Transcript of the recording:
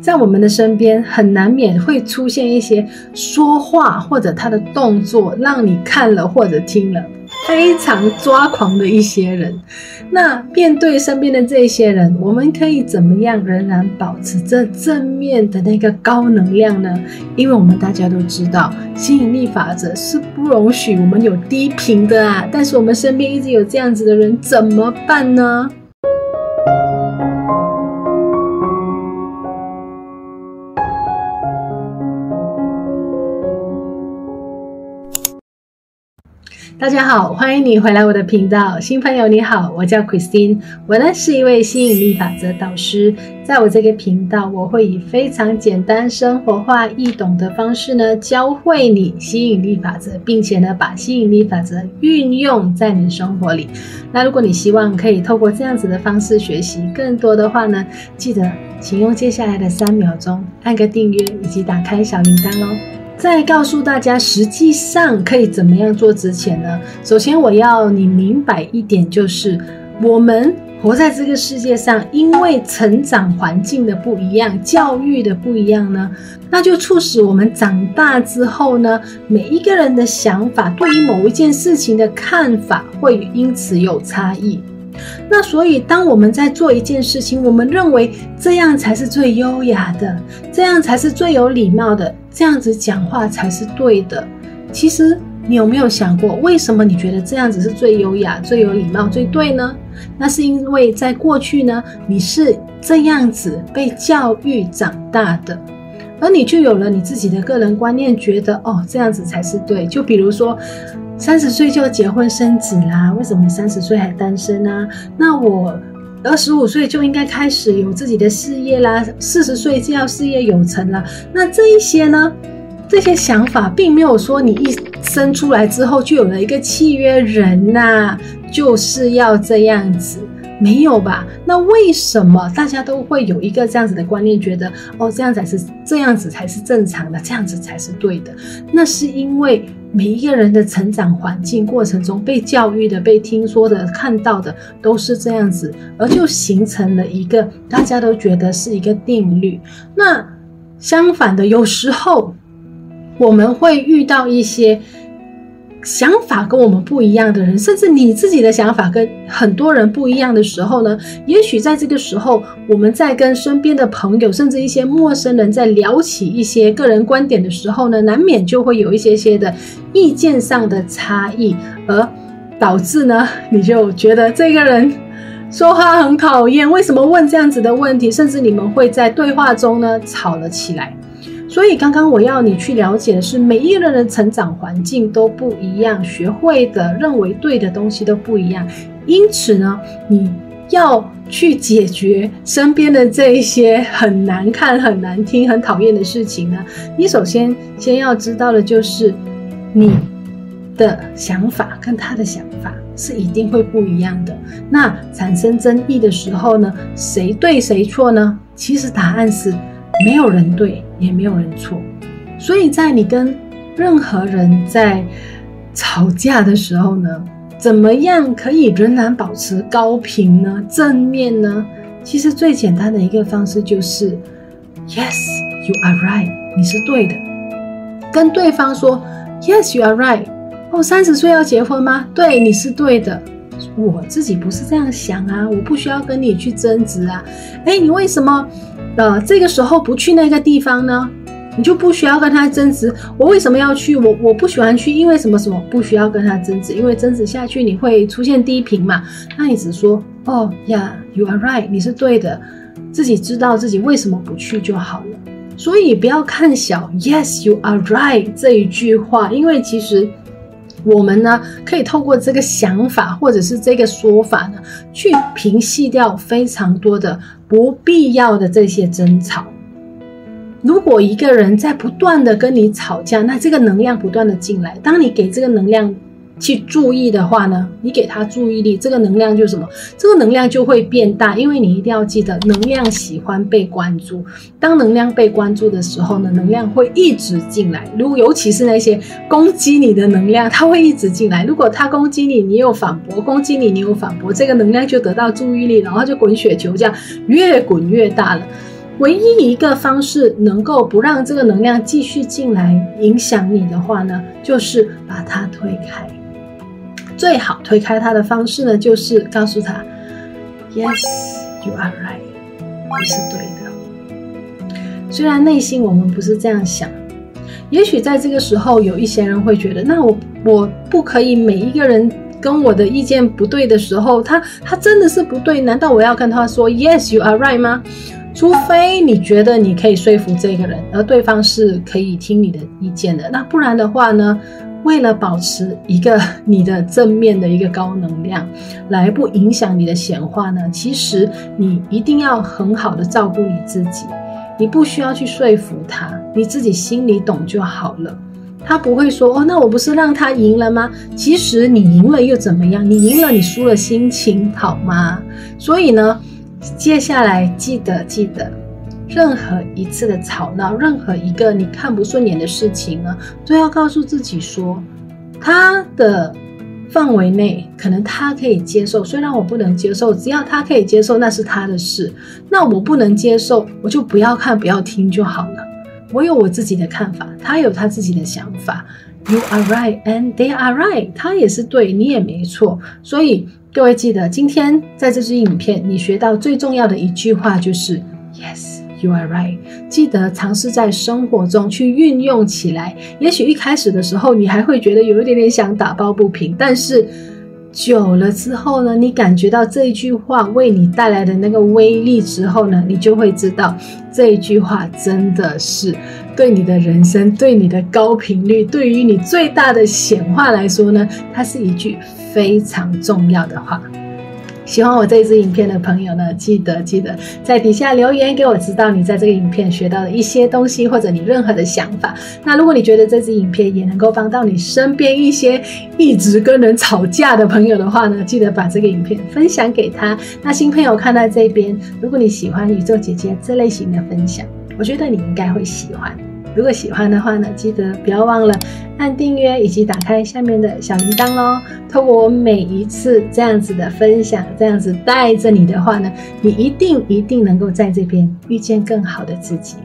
在我们的身边，很难免会出现一些说话或者他的动作，让你看了或者听了非常抓狂的一些人。那面对身边的这些人，我们可以怎么样仍然保持着正面的那个高能量呢？因为我们大家都知道，吸引力法则是不容许我们有低频的啊。但是我们身边一直有这样子的人，怎么办呢？大家好，欢迎你回来我的频道。新朋友你好，我叫 Christine，我呢是一位吸引力法则导师。在我这个频道，我会以非常简单、生活化、易懂的方式呢，教会你吸引力法则，并且呢把吸引力法则运用在你生活里。那如果你希望可以透过这样子的方式学习更多的话呢，记得请用接下来的三秒钟按个订阅以及打开小铃铛哦。在告诉大家实际上可以怎么样做之前呢，首先我要你明白一点，就是我们活在这个世界上，因为成长环境的不一样，教育的不一样呢，那就促使我们长大之后呢，每一个人的想法，对于某一件事情的看法，会因此有差异。那所以，当我们在做一件事情，我们认为这样才是最优雅的，这样才是最有礼貌的，这样子讲话才是对的。其实，你有没有想过，为什么你觉得这样子是最优雅、最有礼貌、最对呢？那是因为在过去呢，你是这样子被教育长大的，而你就有了你自己的个人观念，觉得哦，这样子才是对。就比如说。三十岁就结婚生子啦？为什么你三十岁还单身啊？那我二十五岁就应该开始有自己的事业啦，四十岁就要事业有成了。那这一些呢？这些想法并没有说你一生出来之后就有了一个契约人呐、就是要这样子。没有吧？那为什么大家都会有一个这样子的观念，觉得哦，这样才是这样子才是正常的，这样子才是对的？那是因为每一个人的成长环境过程中被教育的、被听说的、看到的都是这样子，而就形成了一个大家都觉得是一个定律。那相反的，有时候我们会遇到一些。想法跟我们不一样的人，甚至你自己的想法跟很多人不一样的时候呢，也许在这个时候，我们在跟身边的朋友，甚至一些陌生人在聊起一些个人观点的时候呢，难免就会有一些些的意见上的差异，而导致呢，你就觉得这个人说话很讨厌，为什么问这样子的问题，甚至你们会在对话中呢吵了起来。所以，刚刚我要你去了解的是，每一个人的成长环境都不一样，学会的、认为对的东西都不一样。因此呢，你要去解决身边的这一些很难看、很难听、很讨厌的事情呢，你首先先要知道的就是，你的想法跟他的想法是一定会不一样的。那产生争议的时候呢，谁对谁错呢？其实答案是。没有人对，也没有人错，所以在你跟任何人在吵架的时候呢，怎么样可以仍然保持高频呢？正面呢？其实最简单的一个方式就是，Yes, you are right，你是对的。跟对方说，Yes, you are right。哦，三十岁要结婚吗？对，你是对的。我自己不是这样想啊，我不需要跟你去争执啊。诶，你为什么？呃，这个时候不去那个地方呢，你就不需要跟他争执。我为什么要去？我我不喜欢去，因为什么什么不需要跟他争执，因为争执下去你会出现低频嘛。那你只说哦呀，You are right，你是对的，自己知道自己为什么不去就好了。所以不要看小 Yes, you are right 这一句话，因为其实。我们呢，可以透过这个想法或者是这个说法呢，去平息掉非常多的不必要的这些争吵。如果一个人在不断的跟你吵架，那这个能量不断的进来，当你给这个能量。去注意的话呢，你给他注意力，这个能量就是什么？这个能量就会变大，因为你一定要记得，能量喜欢被关注。当能量被关注的时候呢，能量会一直进来。如果尤其是那些攻击你的能量，它会一直进来。如果他攻击你，你有反驳；攻击你，你有反驳，这个能量就得到注意力，然后就滚雪球这样越滚越大了。唯一一个方式能够不让这个能量继续进来影响你的话呢，就是把它推开。最好推开他的方式呢，就是告诉他：“Yes, you are right，你是对的。”虽然内心我们不是这样想，也许在这个时候有一些人会觉得：“那我我不可以每一个人。”跟我的意见不对的时候，他他真的是不对？难道我要跟他说 Yes, you are right 吗？除非你觉得你可以说服这个人，而对方是可以听你的意见的，那不然的话呢？为了保持一个你的正面的一个高能量，来不影响你的显化呢？其实你一定要很好的照顾你自己，你不需要去说服他，你自己心里懂就好了。他不会说哦，那我不是让他赢了吗？其实你赢了又怎么样？你赢了，你输了心情好吗？所以呢，接下来记得记得，任何一次的吵闹，任何一个你看不顺眼的事情呢，都要告诉自己说，他的范围内可能他可以接受，虽然我不能接受，只要他可以接受，那是他的事。那我不能接受，我就不要看，不要听就好了。我有我自己的看法，他有他自己的想法。You are right and they are right，他也是对，你也没错。所以各位记得，今天在这支影片，你学到最重要的一句话就是 Yes, you are right。记得尝试在生活中去运用起来。也许一开始的时候，你还会觉得有一点点想打抱不平，但是。久了之后呢，你感觉到这一句话为你带来的那个威力之后呢，你就会知道这一句话真的是对你的人生、对你的高频率、对于你最大的显化来说呢，它是一句非常重要的话。喜欢我这支影片的朋友呢，记得记得在底下留言给我，知道你在这个影片学到的一些东西，或者你任何的想法。那如果你觉得这支影片也能够帮到你身边一些一直跟人吵架的朋友的话呢，记得把这个影片分享给他。那新朋友看到这边，如果你喜欢宇宙姐姐这类型的分享，我觉得你应该会喜欢。如果喜欢的话呢，记得不要忘了按订阅以及打开下面的小铃铛哦。透过我每一次这样子的分享，这样子带着你的话呢，你一定一定能够在这边遇见更好的自己。